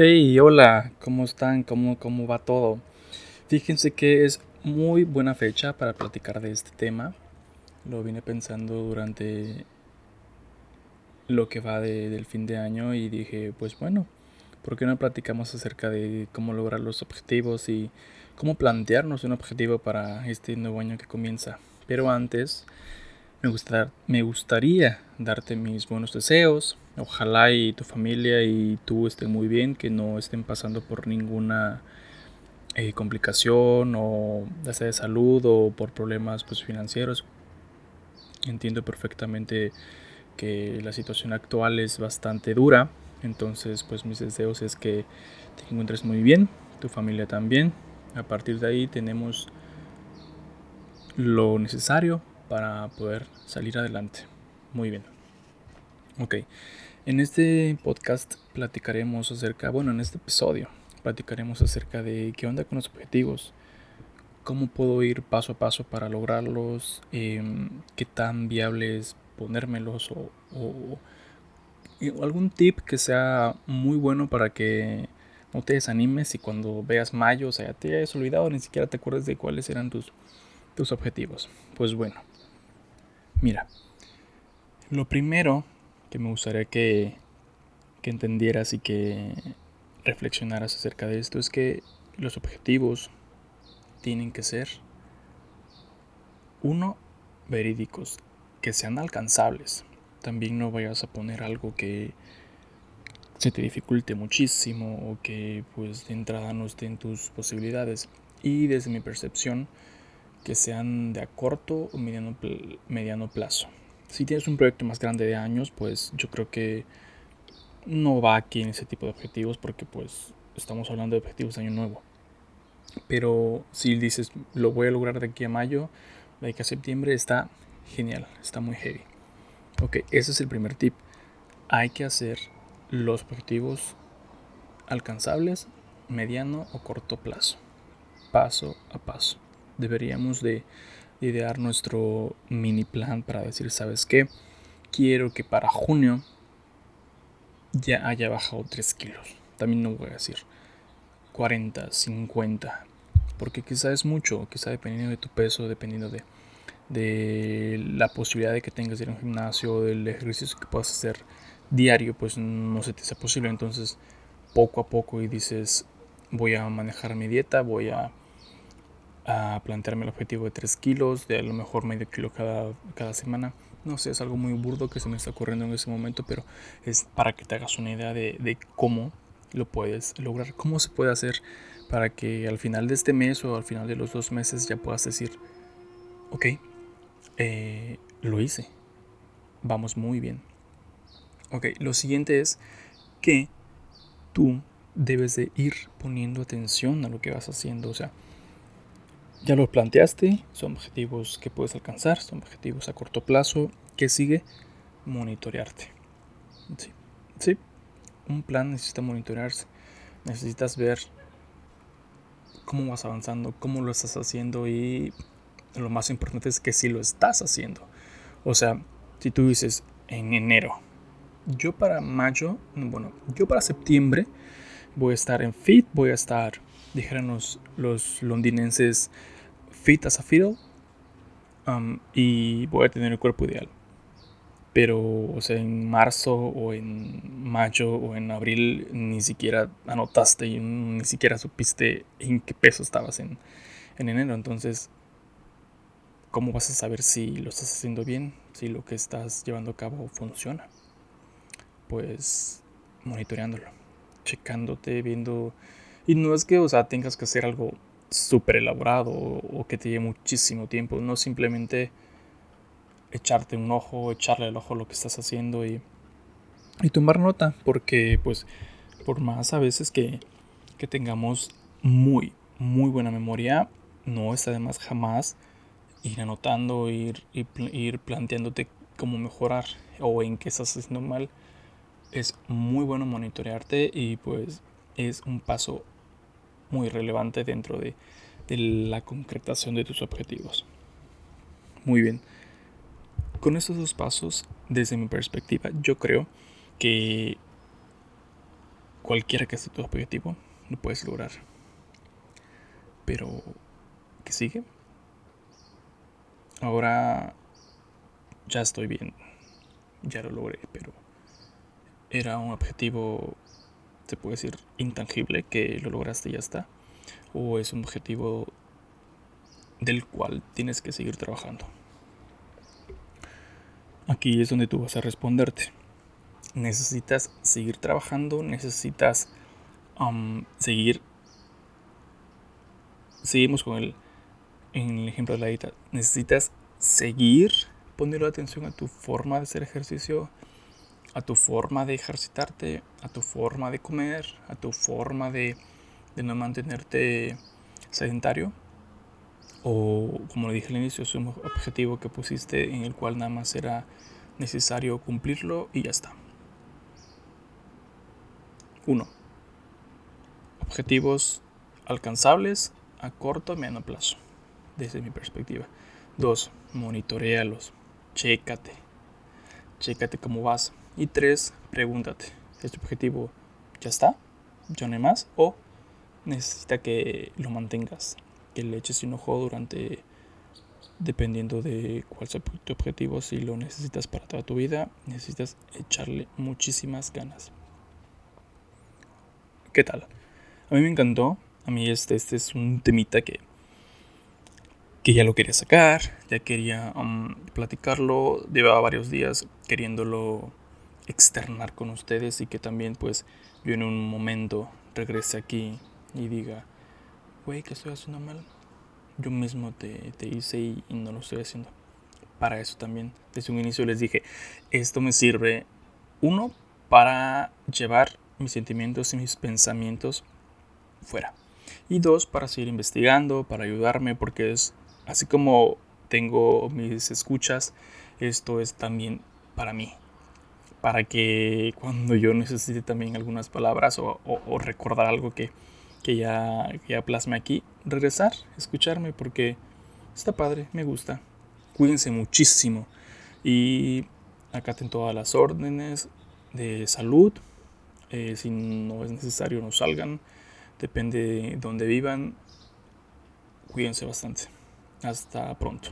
Hey, hola, ¿cómo están? ¿Cómo, ¿Cómo va todo? Fíjense que es muy buena fecha para platicar de este tema. Lo vine pensando durante lo que va del fin de año y dije, pues bueno, ¿por qué no platicamos acerca de cómo lograr los objetivos y cómo plantearnos un objetivo para este nuevo año que comienza? Pero antes, me, me gustaría darte mis buenos deseos. Ojalá y tu familia y tú estén muy bien, que no estén pasando por ninguna eh, complicación o ya sea de salud o por problemas pues, financieros. Entiendo perfectamente que la situación actual es bastante dura, entonces pues mis deseos es que te encuentres muy bien, tu familia también. A partir de ahí tenemos lo necesario para poder salir adelante. Muy bien. Ok, en este podcast platicaremos acerca, bueno, en este episodio platicaremos acerca de qué onda con los objetivos, cómo puedo ir paso a paso para lograrlos, em, qué tan viable es ponérmelos o, algún tip que sea muy bueno para que no te desanimes y cuando veas mayo, o sea, te hayas olvidado, ni siquiera te acuerdes de cuáles eran tus, tus objetivos. Pues bueno, Mira, lo primero que me gustaría que, que entendieras y que reflexionaras acerca de esto es que los objetivos tienen que ser, uno, verídicos, que sean alcanzables. También no vayas a poner algo que se te dificulte muchísimo o que pues de entrada no esté en tus posibilidades. Y desde mi percepción, que sean de a corto o mediano, mediano plazo. Si tienes un proyecto más grande de años, pues yo creo que no va aquí en ese tipo de objetivos porque pues estamos hablando de objetivos de año nuevo. Pero si dices, lo voy a lograr de aquí a mayo, de aquí a septiembre, está genial, está muy heavy. Ok, ese es el primer tip. Hay que hacer los objetivos alcanzables, mediano o corto plazo, paso a paso deberíamos de idear nuestro mini plan para decir, ¿sabes qué? Quiero que para junio ya haya bajado 3 kilos. También no voy a decir 40, 50. Porque quizá es mucho, quizá dependiendo de tu peso, dependiendo de, de la posibilidad de que tengas de ir a un gimnasio, del ejercicio que puedas hacer diario, pues no se te sea posible. Entonces, poco a poco y dices, voy a manejar mi dieta, voy a a plantearme el objetivo de 3 kilos, de a lo mejor medio kilo cada, cada semana. No sé, es algo muy burdo que se me está ocurriendo en ese momento, pero es para que te hagas una idea de, de cómo lo puedes lograr, cómo se puede hacer para que al final de este mes o al final de los dos meses ya puedas decir, ok, eh, lo hice, vamos muy bien. Ok, lo siguiente es que tú debes de ir poniendo atención a lo que vas haciendo, o sea, ya lo planteaste, son objetivos que puedes alcanzar, son objetivos a corto plazo. ¿Qué sigue? Monitorearte. Sí, sí. Un plan necesita monitorearse. Necesitas ver cómo vas avanzando, cómo lo estás haciendo y lo más importante es que si lo estás haciendo. O sea, si tú dices en enero, yo para mayo, bueno, yo para septiembre voy a estar en fit, voy a estar dijeron los, londinenses, fit as a fiddle, um, y voy a tener el cuerpo ideal. Pero, o sea, en marzo o en mayo o en abril ni siquiera anotaste y ni siquiera supiste en qué peso estabas en, en enero. Entonces, ¿cómo vas a saber si lo estás haciendo bien? Si lo que estás llevando a cabo funciona. Pues monitoreándolo, checándote, viendo y no es que, o sea, tengas que hacer algo súper elaborado o, que te lleve muchísimo tiempo, no simplemente echarte un ojo, echarle el ojo a lo que estás haciendo y, y tomar nota, porque pues por más a veces que, que tengamos muy, muy buena memoria, no está de más jamás ir anotando, ir, ir, ir planteándote cómo mejorar o en qué estás haciendo mal. Es muy bueno monitorearte y pues es un paso muy relevante dentro de, la concretación de tus objetivos. Muy bien. Con estos dos pasos, desde mi perspectiva, yo creo que cualquiera que sea tu objetivo, lo puedes lograr. Pero, ¿qué sigue? Ahora ya estoy bien, ya lo logré, pero era un objetivo, se puede decir, intangible, que lo lograste y ya está. O es un objetivo del cual tienes que seguir trabajando. Aquí es donde tú vas a responderte. Necesitas seguir trabajando, necesitas seguir. Seguimos con el, en el ejemplo de la dieta. Necesitas seguir poniendo atención a tu forma de hacer ejercicio, a tu forma de ejercitarte, a tu forma de comer, a tu forma de, de no mantenerte sedentario o como le dije al inicio, es un objetivo que pusiste en el cual nada más era necesario cumplirlo y ya está. 1. Objetivos alcanzables a corto y mediano plazo, desde mi perspectiva. 2. Monitorealos, chécate, chécate cómo vas. Y 3. Pregúntate, ¿este objetivo ya está? ¿Ya no hay más? ¿O necesita que lo mantengas? que le eches un ojo durante, dependiendo de cuál sea tu objetivo, si lo necesitas para toda tu vida, necesitas echarle muchísimas ganas. ¿Qué tal? A mí me encantó. A mí este, este es un temita que, que ya lo quería sacar, ya quería um, platicarlo. Llevaba varios días queriéndolo externar con ustedes y que también pues yo en un momento regrese aquí y diga, güey, que estoy haciendo mal. Yo mismo te, hice y, no lo estoy haciendo. Para eso también, desde un inicio les dije, esto me sirve, uno, para llevar mis sentimientos y mis pensamientos fuera. Y dos, para seguir investigando, para ayudarme, porque es así como tengo mis escuchas, esto es también para mí. Para que cuando yo necesite también algunas palabras o recordar algo que, que ya, ya plasme aquí, regresar, escucharme porque está padre, me gusta. Cuídense muchísimo y acaten todas las órdenes de salud. Eh, si no es necesario, no salgan. Depende de dónde vivan. Cuídense bastante. Hasta pronto.